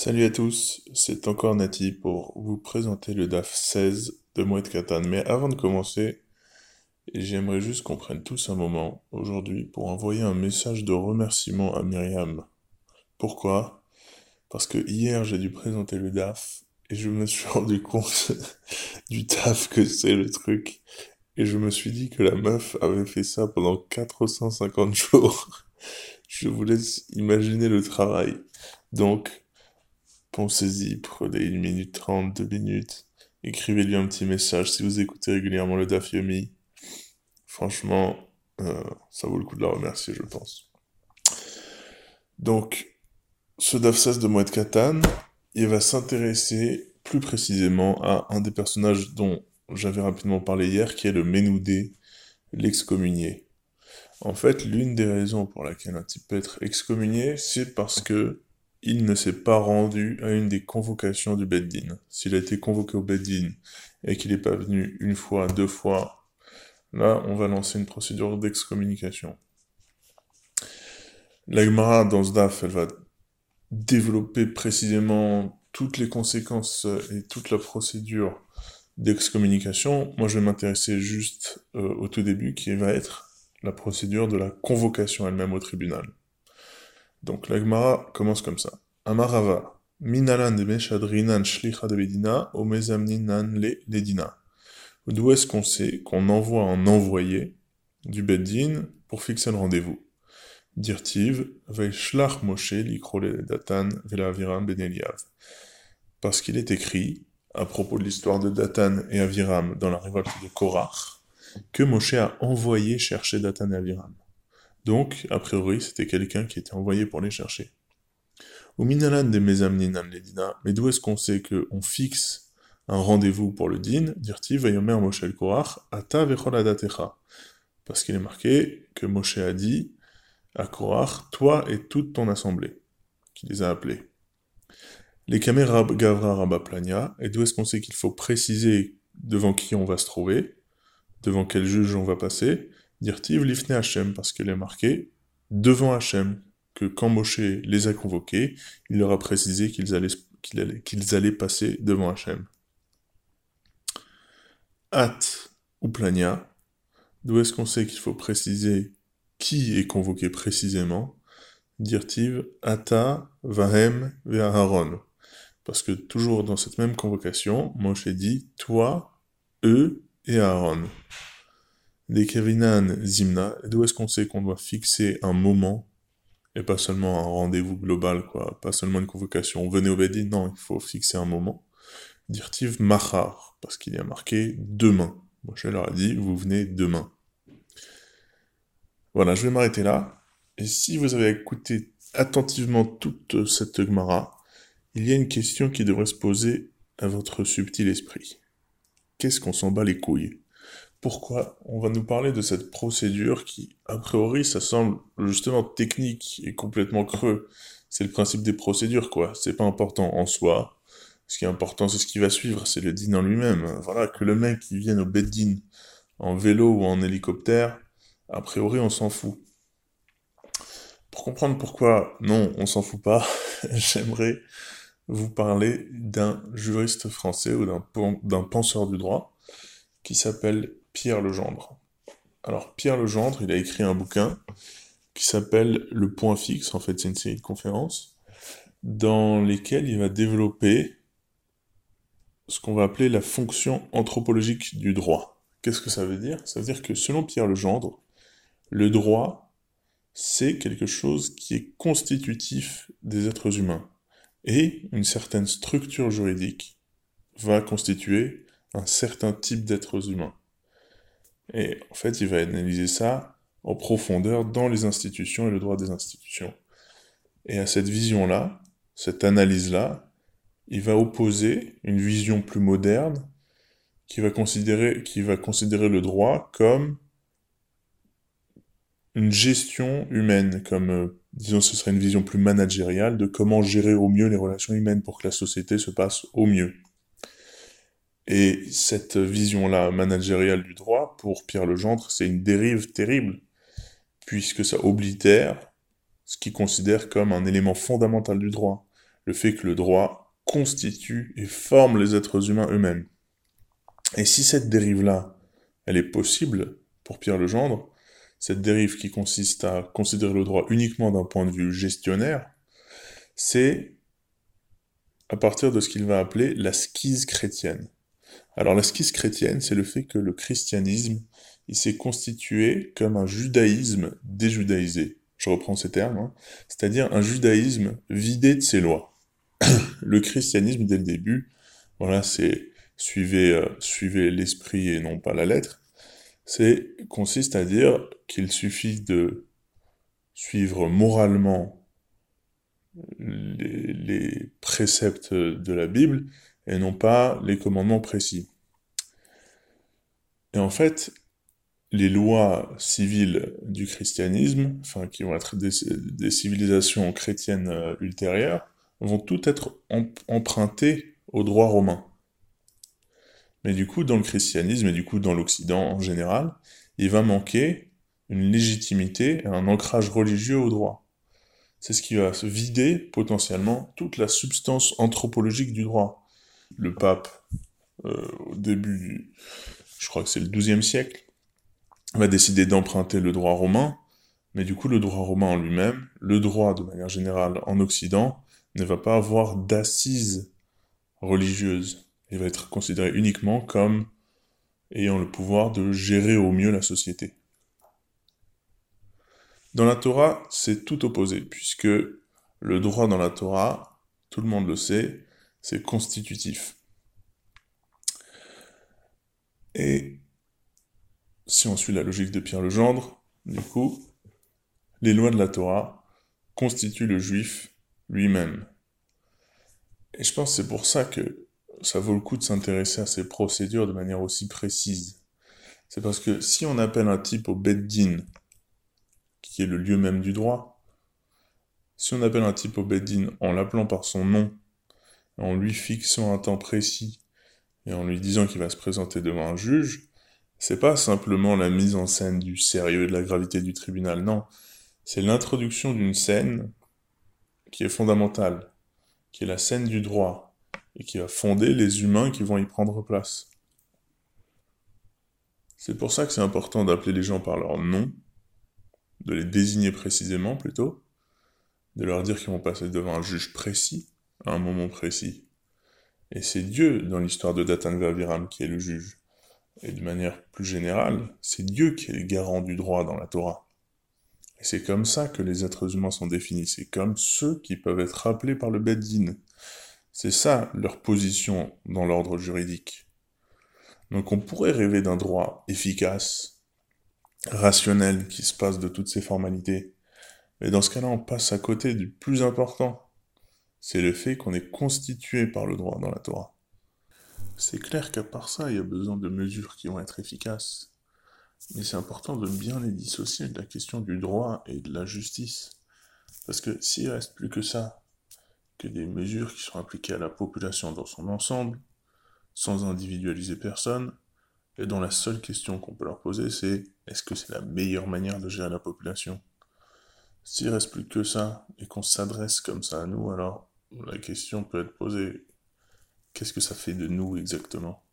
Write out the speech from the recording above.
Salut à tous, c'est encore Nati pour vous présenter le DAF 16 de Moed Katan. Mais avant de commencer, j'aimerais juste qu'on prenne tous un moment aujourd'hui pour envoyer un message de remerciement à Myriam. Pourquoi? Parce que hier j'ai dû présenter le DAF et je me suis rendu compte du taf que c'est le truc. Et je me suis dit que la meuf avait fait ça pendant 450 jours. Je vous laisse imaginer le travail. Donc, pensez-y, prenez une minute trente, deux minutes. Écrivez-lui un petit message si vous écoutez régulièrement le DAF Yomi. Franchement, euh, ça vaut le coup de la remercier, je pense. Donc, ce DAF 16 de Moed Katan, il va s'intéresser plus précisément à un des personnages dont j'avais rapidement parlé hier, qui est le Ménoudé, l'excommunié. En fait, l'une des raisons pour laquelle un type peut être excommunié, c'est parce que il ne s'est pas rendu à une des convocations du Beddin. S'il a été convoqué au Beddin et qu'il n'est pas venu une fois, deux fois, là, on va lancer une procédure d'excommunication. La dans ce DAF, elle va développer précisément toutes les conséquences et toute la procédure d'excommunication, moi je vais m'intéresser juste euh, au tout début, qui va être la procédure de la convocation elle-même au tribunal. Donc l'Agmara commence comme ça. Amarava, minalan de meshadrinan shlicha de bedina, omezamninan le ledina. D'où est-ce qu'on sait qu'on envoie un envoyé du beddin pour fixer le rendez-vous? Dirtiv, veishlach Moshe likrole datan velaviram ben Eliav. Parce qu'il est écrit, à propos de l'histoire de Datan et Aviram dans la révolte de Korach, que Moshe a envoyé chercher Datan et Aviram. Donc, a priori, c'était quelqu'un qui était envoyé pour les chercher. Au Minalan des Mezamninan Ledina, mais d'où est-ce qu'on sait qu'on fixe un rendez-vous pour le din, dirti Vayomer Moshe el Korach, Ata Vechol Parce qu'il est marqué que Moshe a dit à Korach, toi et toute ton assemblée, qui les a appelés. Les caméras Gavra Rabaplania, et d'où est-ce qu'on sait qu'il faut préciser devant qui on va se trouver, devant quel juge on va passer, dire-t-il Lifne Hachem, parce qu'il est marqué devant Hachem, que quand Moshe les a convoqués, il leur a précisé qu'ils allaient, qu'ils allaient, passer devant Hachem. At ou plania, d'où est-ce qu'on sait qu'il faut préciser qui est convoqué précisément? Dirtiv Ata Vahem Ve'aharon. Parce que toujours dans cette même convocation, Moshe dit toi, eux et Aaron. Les Kavinan Zimna, d'où est-ce qu'on sait qu'on doit fixer un moment et pas seulement un rendez-vous global, quoi, pas seulement une convocation? Venez au Bedi, non, il faut fixer un moment. Dirtiv Machar, parce qu'il y a marqué demain. Moshe leur a dit, vous venez demain. Voilà, je vais m'arrêter là. Et si vous avez écouté attentivement toute cette Gemara, il y a une question qui devrait se poser à votre subtil esprit. Qu'est-ce qu'on s'en bat les couilles? Pourquoi On va nous parler de cette procédure qui, a priori, ça semble justement technique et complètement creux. C'est le principe des procédures, quoi. C'est pas important en soi. Ce qui est important, c'est ce qui va suivre, c'est le din en lui-même. Voilà, que le mec qui vienne au beddin en vélo ou en hélicoptère, a priori, on s'en fout. Pour comprendre pourquoi, non, on s'en fout pas, j'aimerais vous parler d'un juriste français ou d'un penseur du droit qui s'appelle Pierre Legendre. Alors Pierre Legendre, il a écrit un bouquin qui s'appelle Le point fixe, en fait c'est une série de conférences, dans lesquelles il va développer ce qu'on va appeler la fonction anthropologique du droit. Qu'est-ce que ça veut dire? Ça veut dire que selon Pierre Legendre, le droit, c'est quelque chose qui est constitutif des êtres humains et une certaine structure juridique va constituer un certain type d'êtres humains. Et en fait, il va analyser ça en profondeur dans les institutions et le droit des institutions. Et à cette vision-là, cette analyse-là, il va opposer une vision plus moderne qui va considérer, le droit comme une gestion humaine, comme, euh, disons, ce serait une vision plus managériale de comment gérer au mieux les relations humaines pour que la société se passe au mieux. Et cette vision-là managériale du droit, pour Pierre Legendre, c'est une dérive terrible, puisque ça oblitère ce qu'il considère comme un élément fondamental du droit, le fait que le droit constitue et forme les êtres humains eux-mêmes. Et si cette dérive-là, elle est possible pour Pierre Legendre, cette dérive qui consiste à considérer le droit uniquement d'un point de vue gestionnaire, c'est à partir de ce qu'il va appeler la skise chrétienne. Alors la skise chrétienne, c'est le fait que le christianisme, il s'est constitué comme un judaïsme déjudaïsé. Je reprends ces termes, hein. c'est-à-dire un judaïsme vidé de ses lois. le christianisme, dès le début, voilà, c'est suivez, euh, suivez l'esprit et non pas la lettre, c'est consiste à dire qu'il suffit de suivre moralement les, préceptes de la Bible et non pas les commandements précis. Et en fait, les lois civiles du christianisme, enfin qui vont être des, civilisations chrétiennes euh, ultérieures, vont toutes être empruntées au droit romain. Mais du coup, dans le christianisme et du coup dans l'Occident en général, il va manquer une légitimité et un ancrage religieux au droit. C'est ce qui va vider potentiellement toute la substance anthropologique du droit. Le pape, euh, au début du, je crois que c'est le XIIe siècle, va décider d'emprunter le droit romain, mais du coup le droit romain en lui-même, le droit de manière générale en Occident, ne va pas avoir d'assises religieuses il va être considéré uniquement comme ayant le pouvoir de gérer au mieux la société. Dans la Torah, c'est tout opposé, puisque le droit dans la Torah, tout le monde le sait, c'est constitutif. Et si on suit la logique de Pierre Legendre, du coup, les lois de la Torah constituent le juif lui-même. Et je pense que c'est pour ça que ça vaut le coup de s'intéresser à ces procédures de manière aussi précise. C'est parce que si on appelle un type au Beddin, qui est le lieu même du droit, si on appelle un type au Beddin en l'appelant par son nom, en lui fixant un temps précis, et en lui disant qu'il va se présenter devant un juge, c'est pas simplement la mise en scène du sérieux et de la gravité du tribunal, non. C'est l'introduction d'une scène qui est fondamentale, qui est la scène du droit, et qui va fonder les humains qui vont y prendre place. C'est pour ça que c'est important d'appeler les gens par leur nom, de les désigner précisément plutôt, de leur dire qu'ils vont passer devant un juge précis, à un moment précis. Et c'est Dieu, dans l'histoire de Datan Vaviram, qui est le juge. Et de manière plus générale, c'est Dieu qui est le garant du droit dans la Torah. Et c'est comme ça que les êtres humains sont définis, c'est comme ceux qui peuvent être appelés par le Beddin. C'est ça leur position dans l'ordre juridique. Donc on pourrait rêver d'un droit efficace, rationnel, qui se passe de toutes ces formalités. Mais dans ce cas-là, on passe à côté du plus important. C'est le fait qu'on est constitué par le droit dans la Torah. C'est clair qu'à part ça, il y a besoin de mesures qui vont être efficaces. Mais c'est important de bien les dissocier de la question du droit et de la justice. Parce que s'il reste plus que ça, que des mesures qui sont appliquées à la population dans son ensemble, sans individualiser personne, et dont la seule question qu'on peut leur poser c'est est-ce que c'est la meilleure manière de gérer la population? S'il reste plus que ça, et qu'on s'adresse comme ça à nous, alors la question peut être posée. Qu'est-ce que ça fait de nous exactement?